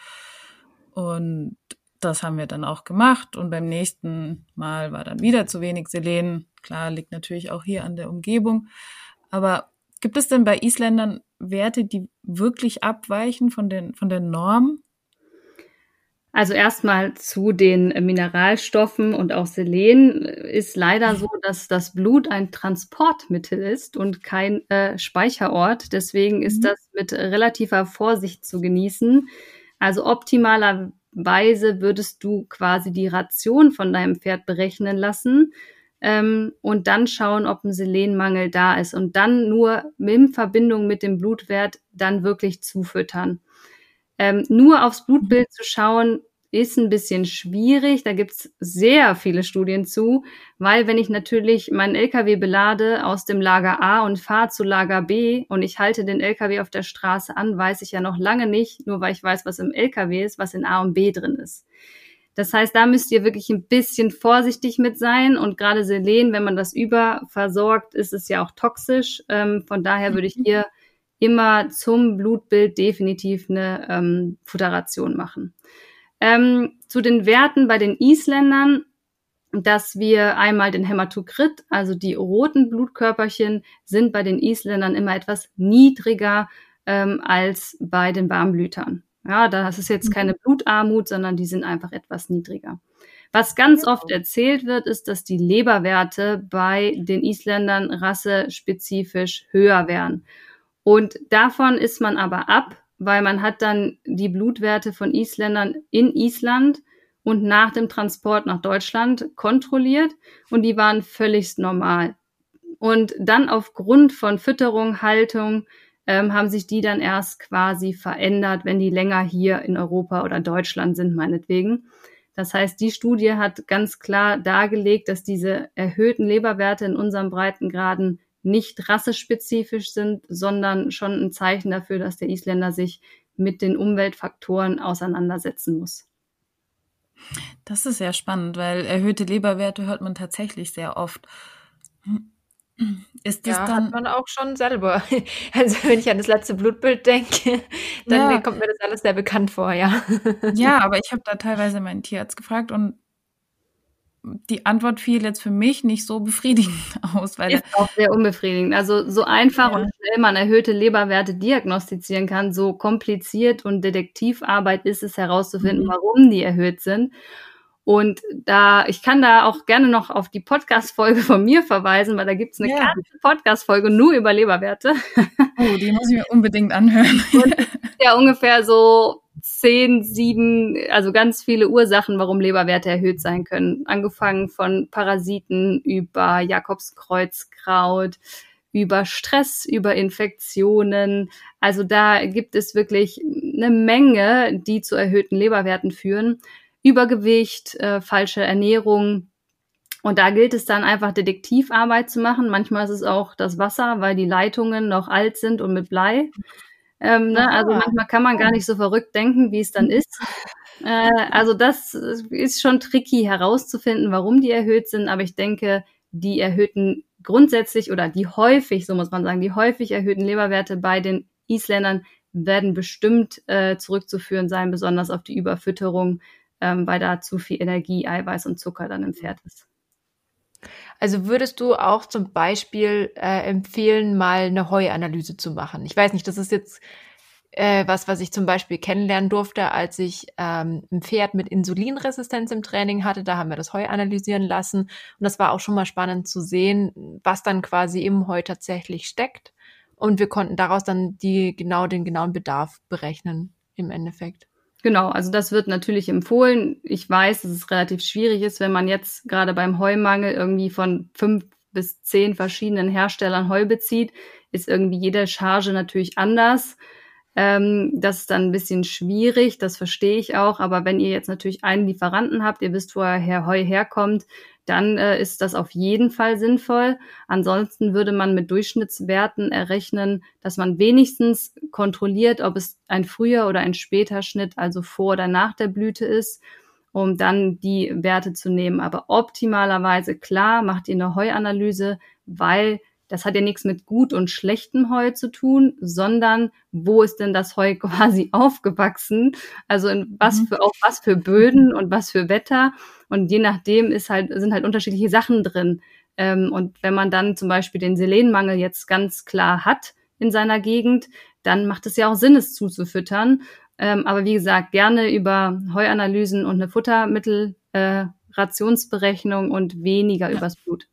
Und das haben wir dann auch gemacht und beim nächsten Mal war dann wieder zu wenig Selen. Klar, liegt natürlich auch hier an der Umgebung. Aber gibt es denn bei Isländern Werte, die wirklich abweichen von den, von den Normen?
Also erstmal zu den Mineralstoffen und auch Selen ist leider so, dass das Blut ein Transportmittel ist und kein äh, Speicherort. Deswegen ist mhm. das mit relativer Vorsicht zu genießen. Also optimaler Weise würdest du quasi die Ration von deinem Pferd berechnen lassen ähm, und dann schauen, ob ein Selenmangel da ist und dann nur in Verbindung mit dem Blutwert dann wirklich zufüttern. Ähm, nur aufs Blutbild mhm. zu schauen, ist ein bisschen schwierig. Da gibt's sehr viele Studien zu, weil wenn ich natürlich meinen LKW belade aus dem Lager A und fahre zu Lager B und ich halte den LKW auf der Straße an, weiß ich ja noch lange nicht, nur weil ich weiß, was im LKW ist, was in A und B drin ist. Das heißt, da müsst ihr wirklich ein bisschen vorsichtig mit sein. Und gerade Selen, wenn man das überversorgt, ist es ja auch toxisch. Ähm, von daher würde ich mhm. hier immer zum Blutbild definitiv eine ähm, Futteration machen. Ähm, zu den Werten bei den Isländern, dass wir einmal den Hämatokrit, also die roten Blutkörperchen, sind bei den Isländern immer etwas niedriger ähm, als bei den Warmblütern. Ja, das ist jetzt keine mhm. Blutarmut, sondern die sind einfach etwas niedriger. Was ganz oft erzählt wird, ist, dass die Leberwerte bei den Isländern rassespezifisch höher wären. Und davon ist man aber ab, weil man hat dann die Blutwerte von Isländern in Island und nach dem Transport nach Deutschland kontrolliert und die waren völlig normal. Und dann aufgrund von Fütterung, Haltung ähm, haben sich die dann erst quasi verändert, wenn die länger hier in Europa oder Deutschland sind, meinetwegen. Das heißt, die Studie hat ganz klar dargelegt, dass diese erhöhten Leberwerte in unseren Breitengraden nicht rassespezifisch sind, sondern schon ein Zeichen dafür, dass der Isländer sich mit den Umweltfaktoren auseinandersetzen muss.
Das ist sehr spannend, weil erhöhte Leberwerte hört man tatsächlich sehr oft.
Ist das ja, dann. Hat man auch schon selber. Also, wenn ich an das letzte Blutbild denke, dann ja. kommt mir das alles sehr bekannt vor, ja.
Ja, aber ich habe da teilweise meinen Tierarzt gefragt und die Antwort fiel jetzt für mich nicht so befriedigend aus. Weil
ist auch sehr unbefriedigend. Also so einfach ja. und schnell man erhöhte Leberwerte diagnostizieren kann, so kompliziert und Detektivarbeit ist es herauszufinden, mhm. warum die erhöht sind. Und da, ich kann da auch gerne noch auf die Podcast-Folge von mir verweisen, weil da gibt's eine ja. ganze Podcast-Folge nur über Leberwerte.
Oh, die muss ich mir unbedingt anhören.
Und ja, ungefähr so zehn, sieben, also ganz viele Ursachen, warum Leberwerte erhöht sein können. Angefangen von Parasiten über Jakobskreuzkraut, über Stress, über Infektionen. Also da gibt es wirklich eine Menge, die zu erhöhten Leberwerten führen. Übergewicht, äh, falsche Ernährung. Und da gilt es dann einfach Detektivarbeit zu machen. Manchmal ist es auch das Wasser, weil die Leitungen noch alt sind und mit Blei. Ähm, ne? Also manchmal kann man gar nicht so verrückt denken, wie es dann ist. Äh, also das ist schon tricky herauszufinden, warum die erhöht sind. Aber ich denke, die erhöhten grundsätzlich oder die häufig, so muss man sagen, die häufig erhöhten Leberwerte bei den Isländern werden bestimmt äh, zurückzuführen sein, besonders auf die Überfütterung ähm, weil da zu viel Energie, Eiweiß und Zucker dann im Pferd ist.
Also würdest du auch zum Beispiel äh, empfehlen, mal eine Heuanalyse zu machen? Ich weiß nicht, das ist jetzt äh, was, was ich zum Beispiel kennenlernen durfte, als ich ähm, ein Pferd mit Insulinresistenz im Training hatte. Da haben wir das Heu analysieren lassen. Und das war auch schon mal spannend zu sehen, was dann quasi im Heu tatsächlich steckt. Und wir konnten daraus dann die, genau den genauen Bedarf berechnen im Endeffekt.
Genau, also das wird natürlich empfohlen. Ich weiß, dass es relativ schwierig ist, wenn man jetzt gerade beim Heumangel irgendwie von fünf bis zehn verschiedenen Herstellern Heu bezieht, ist irgendwie jede Charge natürlich anders. Ähm, das ist dann ein bisschen schwierig, das verstehe ich auch. Aber wenn ihr jetzt natürlich einen Lieferanten habt, ihr wisst, woher Heu herkommt, dann äh, ist das auf jeden Fall sinnvoll. Ansonsten würde man mit Durchschnittswerten errechnen, dass man wenigstens kontrolliert, ob es ein früher oder ein später Schnitt, also vor oder nach der Blüte ist, um dann die Werte zu nehmen. Aber optimalerweise klar macht ihr eine Heuanalyse, weil das hat ja nichts mit gut und schlechtem Heu zu tun, sondern wo ist denn das Heu quasi aufgewachsen? Also in was mhm. für, auf was für Böden und was für Wetter. Und je nachdem ist halt, sind halt unterschiedliche Sachen drin. Ähm, und wenn man dann zum Beispiel den Selenmangel jetzt ganz klar hat in seiner Gegend, dann macht es ja auch Sinn, es zuzufüttern. Ähm, aber wie gesagt, gerne über Heuanalysen und eine Futtermittelrationsberechnung äh, und weniger übers Blut.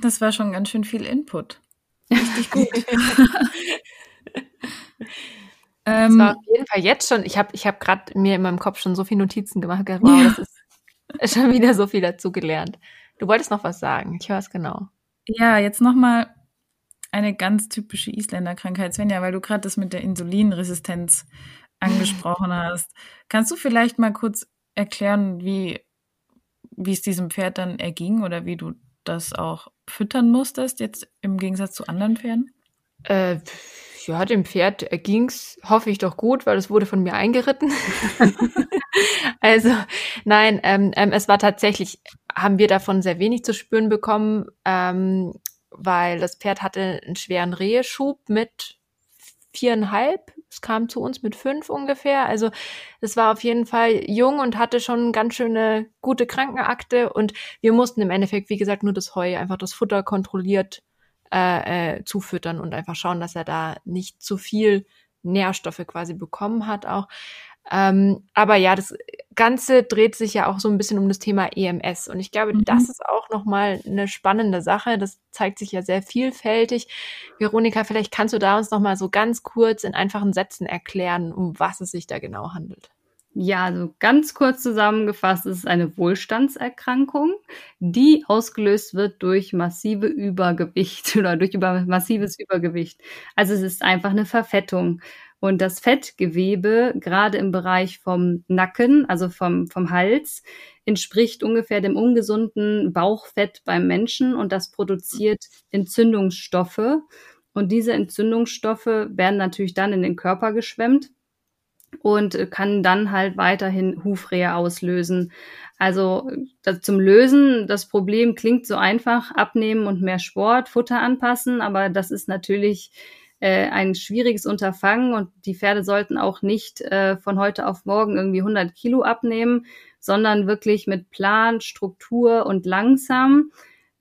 Das war schon ganz schön viel Input. Richtig gut.
Das war ähm, auf jeden Fall jetzt schon, ich habe ich hab gerade mir in meinem Kopf schon so viele Notizen gemacht. Wow, ja. das ist schon wieder so viel dazu gelernt. Du wolltest noch was sagen, ich höre es genau.
Ja, jetzt nochmal eine ganz typische Isländerkrankheit, Svenja, weil du gerade das mit der Insulinresistenz angesprochen hast. Kannst du vielleicht mal kurz erklären, wie, wie es diesem Pferd dann erging oder wie du das auch füttern musstest, jetzt im Gegensatz zu anderen Pferden?
Äh, ja, dem Pferd ging's, hoffe ich doch gut, weil es wurde von mir eingeritten. also nein, ähm, ähm, es war tatsächlich, haben wir davon sehr wenig zu spüren bekommen, ähm, weil das Pferd hatte einen schweren Reheschub mit viereinhalb. Es kam zu uns mit fünf ungefähr. Also es war auf jeden Fall jung und hatte schon ganz schöne gute Krankenakte. Und wir mussten im Endeffekt, wie gesagt, nur das Heu, einfach das Futter kontrolliert äh, äh, zufüttern und einfach schauen, dass er da nicht zu viel Nährstoffe quasi bekommen hat auch. Ähm, aber ja, das Ganze dreht sich ja auch so ein bisschen um das Thema EMS. Und ich glaube, mhm. das ist auch nochmal eine spannende Sache. Das zeigt sich ja sehr vielfältig. Veronika, vielleicht kannst du da uns nochmal so ganz kurz in einfachen Sätzen erklären, um was es sich da genau handelt.
Ja, also ganz kurz zusammengefasst, ist es eine Wohlstandserkrankung, die ausgelöst wird durch massive Übergewicht oder durch über massives Übergewicht. Also es ist einfach eine Verfettung. Und das Fettgewebe, gerade im Bereich vom Nacken, also vom, vom Hals, entspricht ungefähr dem ungesunden Bauchfett beim Menschen und das produziert Entzündungsstoffe. Und diese Entzündungsstoffe werden natürlich dann in den Körper geschwemmt und kann dann halt weiterhin Hufrehe auslösen. Also das, zum Lösen, das Problem klingt so einfach, abnehmen und mehr Sport, Futter anpassen, aber das ist natürlich äh, ein schwieriges Unterfangen und die Pferde sollten auch nicht äh, von heute auf morgen irgendwie 100 Kilo abnehmen, sondern wirklich mit Plan, Struktur und langsam,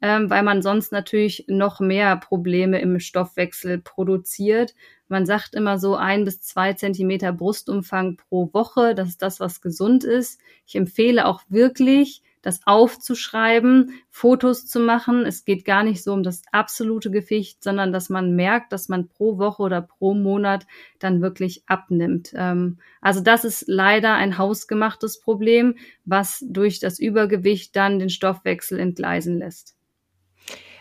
ähm, weil man sonst natürlich noch mehr Probleme im Stoffwechsel produziert. Man sagt immer so ein bis zwei Zentimeter Brustumfang pro Woche. Das ist das, was gesund ist. Ich empfehle auch wirklich, das aufzuschreiben, Fotos zu machen. Es geht gar nicht so um das absolute Gewicht, sondern dass man merkt, dass man pro Woche oder pro Monat dann wirklich abnimmt. Ähm, also das ist leider ein hausgemachtes Problem, was durch das Übergewicht dann den Stoffwechsel entgleisen lässt.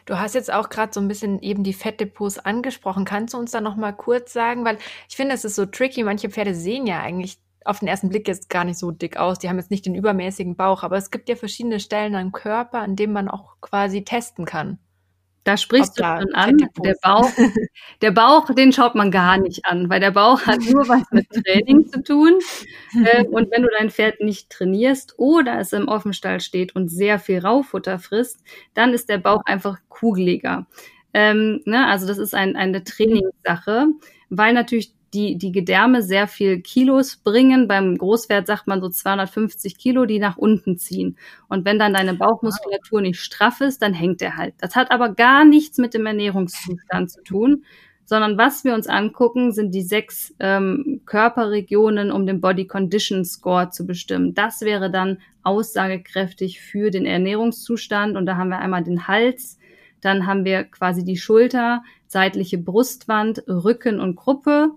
Du hast jetzt auch gerade so ein bisschen eben die Fettdepots angesprochen. Kannst du uns da noch mal kurz sagen, weil ich finde, es ist so tricky. Manche Pferde sehen ja eigentlich auf den ersten Blick jetzt gar nicht so dick aus. Die haben jetzt nicht den übermäßigen Bauch, aber es gibt ja verschiedene Stellen am Körper, an denen man auch quasi testen kann.
Da sprichst du schon an. Der Bauch, der Bauch, den schaut man gar nicht an, weil der Bauch hat nur was mit Training zu tun. Ähm, und wenn du dein Pferd nicht trainierst oder es im Offenstall steht und sehr viel Raufutter frisst, dann ist der Bauch einfach kugeliger. Ähm, ne? Also das ist ein, eine Trainingssache, weil natürlich die, die Gedärme sehr viel Kilos bringen. Beim Großwert sagt man so 250 Kilo, die nach unten ziehen. Und wenn dann deine Bauchmuskulatur nicht straff ist, dann hängt er halt. Das hat aber gar nichts mit dem Ernährungszustand zu tun, sondern was wir uns angucken, sind die sechs ähm, Körperregionen, um den Body Condition Score zu bestimmen. Das wäre dann aussagekräftig für den Ernährungszustand. Und da haben wir einmal den Hals, dann haben wir quasi die Schulter, seitliche Brustwand, Rücken und Gruppe,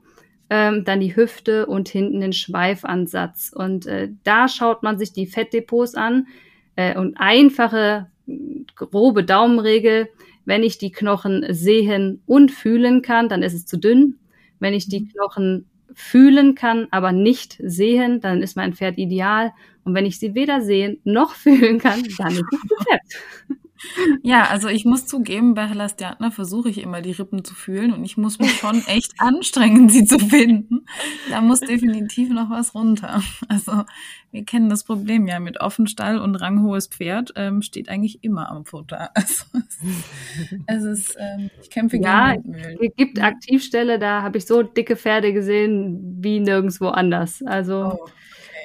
ähm, dann die Hüfte und hinten den Schweifansatz. Und äh, da schaut man sich die Fettdepots an. Äh, und einfache, grobe Daumenregel, wenn ich die Knochen sehen und fühlen kann, dann ist es zu dünn. Wenn ich die mhm. Knochen fühlen kann, aber nicht sehen, dann ist mein Pferd ideal. Und wenn ich sie weder sehen noch fühlen kann, dann ist es zu fett.
Ja, also ich muss zugeben, bei Helastiatna versuche ich immer die Rippen zu fühlen und ich muss mich schon echt anstrengen, sie zu finden. Da muss definitiv noch was runter. Also wir kennen das Problem ja mit Offenstall und ranghohes Pferd ähm, steht eigentlich immer am Futter. Also es ist, ähm, ich kämpfe
ja, gegen Windmühlen. Es gibt Aktivstelle, da habe ich so dicke Pferde gesehen wie nirgendwo anders. Also oh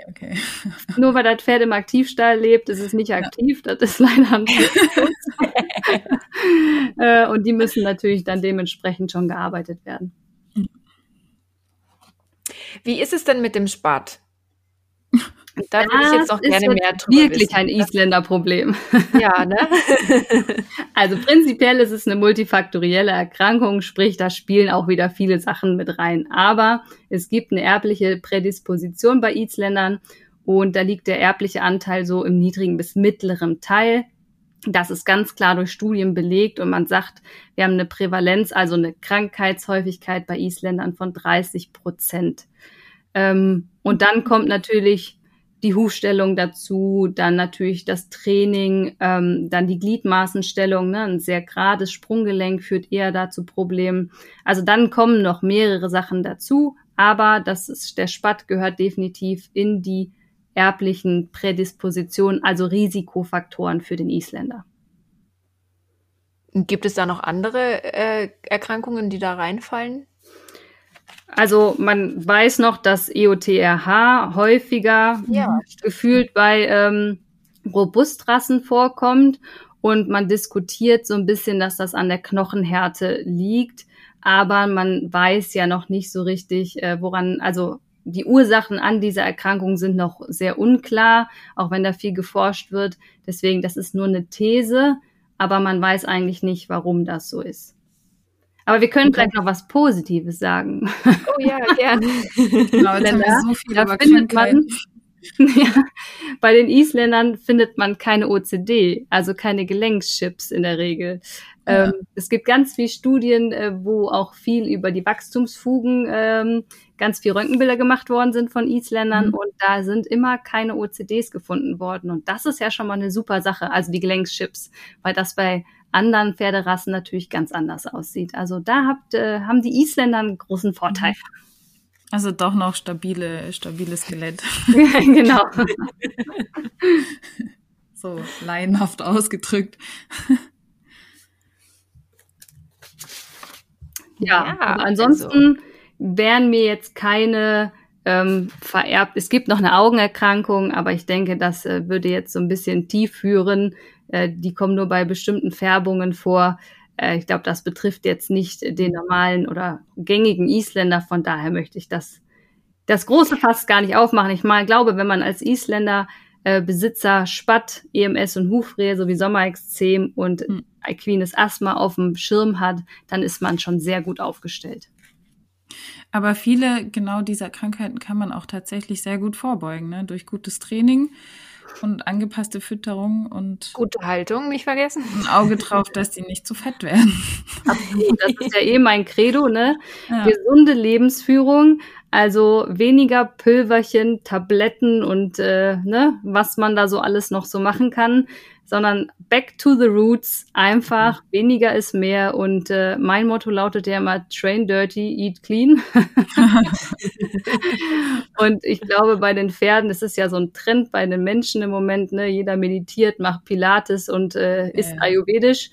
okay. Nur weil das Pferd im Aktivstall lebt, ist es nicht aktiv. Ja. Das ist leider ein äh, Und die müssen natürlich dann dementsprechend schon gearbeitet werden.
Wie ist es denn mit dem Spat? Da würde ich jetzt noch gerne mehr
drüber wirklich wissen. ein Isländer-Problem. Ja, ne? also prinzipiell ist es eine multifaktorielle Erkrankung, sprich, da spielen auch wieder viele Sachen mit rein. Aber es gibt eine erbliche Prädisposition bei Isländern und da liegt der erbliche Anteil so im niedrigen bis mittleren Teil. Das ist ganz klar durch Studien belegt und man sagt, wir haben eine Prävalenz, also eine Krankheitshäufigkeit bei Isländern von 30 Prozent. Ähm, und dann kommt natürlich die Hufstellung dazu, dann natürlich das Training, ähm, dann die Gliedmaßenstellung, ne? ein sehr gerades Sprunggelenk führt eher dazu Problemen. Also dann kommen noch mehrere Sachen dazu, aber das ist, der Spatt gehört definitiv in die erblichen Prädispositionen, also Risikofaktoren für den Isländer.
Gibt es da noch andere äh, Erkrankungen, die da reinfallen?
Also man weiß noch, dass EOTRH häufiger ja. gefühlt bei ähm, Robustrassen vorkommt und man diskutiert so ein bisschen, dass das an der Knochenhärte liegt, aber man weiß ja noch nicht so richtig, äh, woran, also die Ursachen an dieser Erkrankung sind noch sehr unklar, auch wenn da viel geforscht wird. Deswegen, das ist nur eine These, aber man weiß eigentlich nicht, warum das so ist. Aber wir können okay. vielleicht noch was Positives sagen. Oh ja, gerne. genau, jetzt haben wir so viel da findet man, ja, bei den Isländern findet man keine OCD, also keine Gelenkschips in der Regel. Ja. Ähm, es gibt ganz viele Studien, äh, wo auch viel über die Wachstumsfugen, ähm, ganz viel Röntgenbilder gemacht worden sind von Isländern mhm. und da sind immer keine OCDs gefunden worden. Und das ist ja schon mal eine super Sache, also die Gelenkschips, weil das bei anderen Pferderassen natürlich ganz anders aussieht. Also da habt, äh, haben die Isländer einen großen Vorteil.
Also doch noch stabile, stabiles Skelett.
genau.
so laienhaft ausgedrückt.
ja, ja ansonsten also. wären mir jetzt keine ähm, vererbt. Es gibt noch eine Augenerkrankung, aber ich denke, das äh, würde jetzt so ein bisschen tief führen. Äh, die kommen nur bei bestimmten Färbungen vor. Äh, ich glaube, das betrifft jetzt nicht den normalen oder gängigen Isländer. Von daher möchte ich das, das große Fass gar nicht aufmachen. Ich mal glaube, wenn man als Isländer äh, Besitzer Spatt, EMS und Hufrehe sowie Sommerexzem und mhm. equines Asthma auf dem Schirm hat, dann ist man schon sehr gut aufgestellt.
Aber viele genau dieser Krankheiten kann man auch tatsächlich sehr gut vorbeugen, ne? durch gutes Training und angepasste Fütterung und
gute Haltung, nicht vergessen.
Ein Auge drauf, dass die nicht zu fett werden.
Absolut, das ist ja eh mein Credo, ne? Ja. Gesunde Lebensführung, also weniger Pülverchen, Tabletten und äh, ne, was man da so alles noch so machen kann, sondern back to the roots, einfach weniger ist mehr. Und äh, mein Motto lautet ja immer Train dirty, eat clean. und ich glaube, bei den Pferden, das ist ja so ein Trend bei den Menschen im Moment, ne? jeder meditiert, macht Pilates und äh, ist ja. ayurvedisch.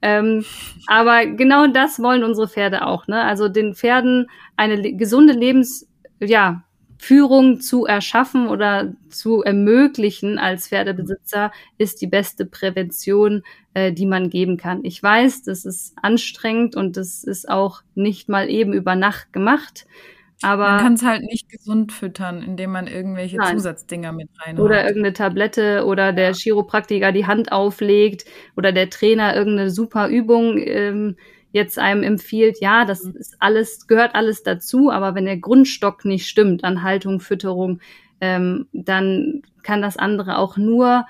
Ähm, aber genau das wollen unsere Pferde auch. Ne? Also den Pferden eine le gesunde Lebens, ja, Führung zu erschaffen oder zu ermöglichen als Pferdebesitzer ist die beste Prävention, äh, die man geben kann. Ich weiß, das ist anstrengend und das ist auch nicht mal eben über Nacht gemacht. Aber
man kann es halt nicht gesund füttern, indem man irgendwelche nein. Zusatzdinger mit reinhaut.
Oder irgendeine Tablette oder der Chiropraktiker die Hand auflegt oder der Trainer irgendeine super Übung ähm, jetzt einem empfiehlt, ja, das mhm. ist alles, gehört alles dazu, aber wenn der Grundstock nicht stimmt an Haltung, Fütterung, ähm, dann kann das andere auch nur,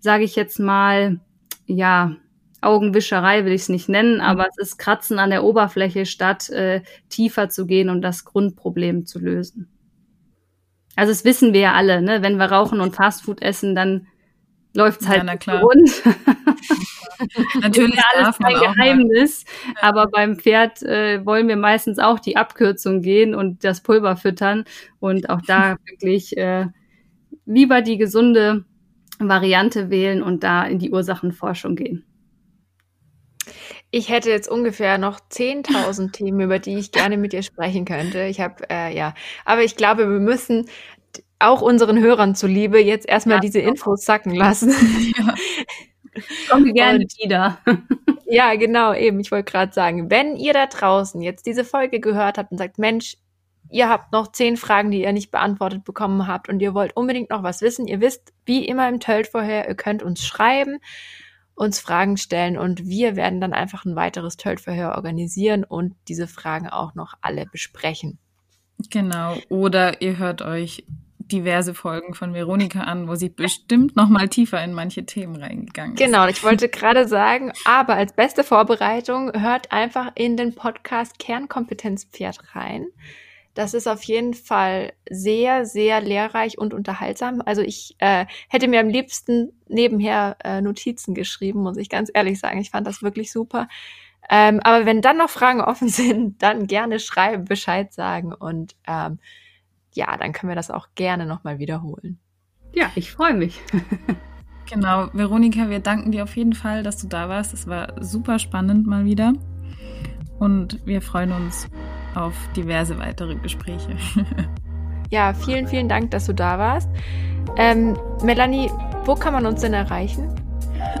sage ich jetzt mal, ja, Augenwischerei will ich es nicht nennen, mhm. aber es ist Kratzen an der Oberfläche, statt äh, tiefer zu gehen und das Grundproblem zu lösen. Also das wissen wir ja alle, ne? Wenn wir rauchen und Fastfood essen, dann läuft's halt ja,
klar. rund. Natürlich
ist ja alles kein Geheimnis, mal. aber beim Pferd äh, wollen wir meistens auch die Abkürzung gehen und das Pulver füttern und auch da wirklich äh, lieber die gesunde Variante wählen und da in die Ursachenforschung gehen.
Ich hätte jetzt ungefähr noch 10.000 Themen, über die ich gerne mit dir sprechen könnte. Ich habe, äh, ja, aber ich glaube, wir müssen auch unseren Hörern zuliebe jetzt erstmal ja, diese Infos sacken lassen. Ja.
Kommen gerne Und, wieder.
ja, genau, eben. Ich wollte gerade sagen, wenn ihr da draußen jetzt diese Folge gehört habt und sagt, Mensch, ihr habt noch zehn Fragen, die ihr nicht beantwortet bekommen habt und ihr wollt unbedingt noch was wissen, ihr wisst, wie immer im Tölt vorher, ihr könnt uns schreiben, uns Fragen stellen und wir werden dann einfach ein weiteres Tölt-Verhör organisieren und diese Fragen auch noch alle besprechen.
Genau. Oder ihr hört euch diverse Folgen von Veronika an, wo sie bestimmt noch mal tiefer in manche Themen reingegangen ist.
Genau, ich wollte gerade sagen, aber als beste Vorbereitung hört einfach in den Podcast Kernkompetenzpferd rein. Das ist auf jeden Fall sehr, sehr lehrreich und unterhaltsam. Also ich äh, hätte mir am liebsten nebenher äh, Notizen geschrieben, muss ich ganz ehrlich sagen. Ich fand das wirklich super. Ähm, aber wenn dann noch Fragen offen sind, dann gerne schreiben, Bescheid sagen und ähm, ja, dann können wir das auch gerne nochmal wiederholen.
Ja, ich freue mich.
genau, Veronika, wir danken dir auf jeden Fall, dass du da warst. Es war super spannend mal wieder. Und wir freuen uns auf diverse weitere Gespräche.
ja, vielen, vielen Dank, dass du da warst. Ähm, Melanie, wo kann man uns denn erreichen?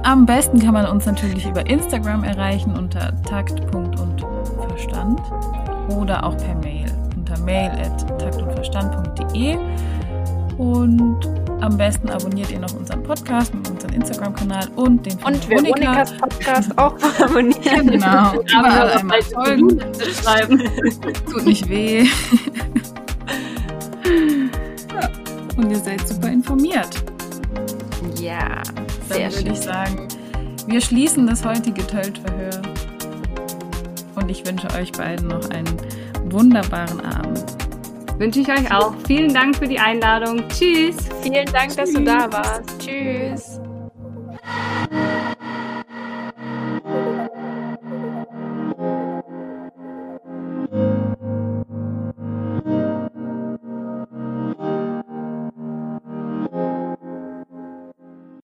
Am besten kann man uns natürlich über Instagram erreichen unter takt.und-verstand oder auch per Mail unter mail at taktundverstand.de und am besten abonniert ihr noch unseren Podcast mit unserem Instagram-Kanal und den
von Und Veronikas Podcast auch abonnieren.
Genau. Überall einmal folgen. Schreiben. Tut nicht weh. ja. Und ihr seid super informiert.
Ja,
sehr Dann würde ich sagen, wir schließen das heutige Tölt-Verhör. Und ich wünsche euch beiden noch einen wunderbaren Abend.
Wünsche ich euch auch. Vielen Dank für die Einladung. Tschüss.
Vielen Dank, Tschüss. dass du da warst. Tschüss.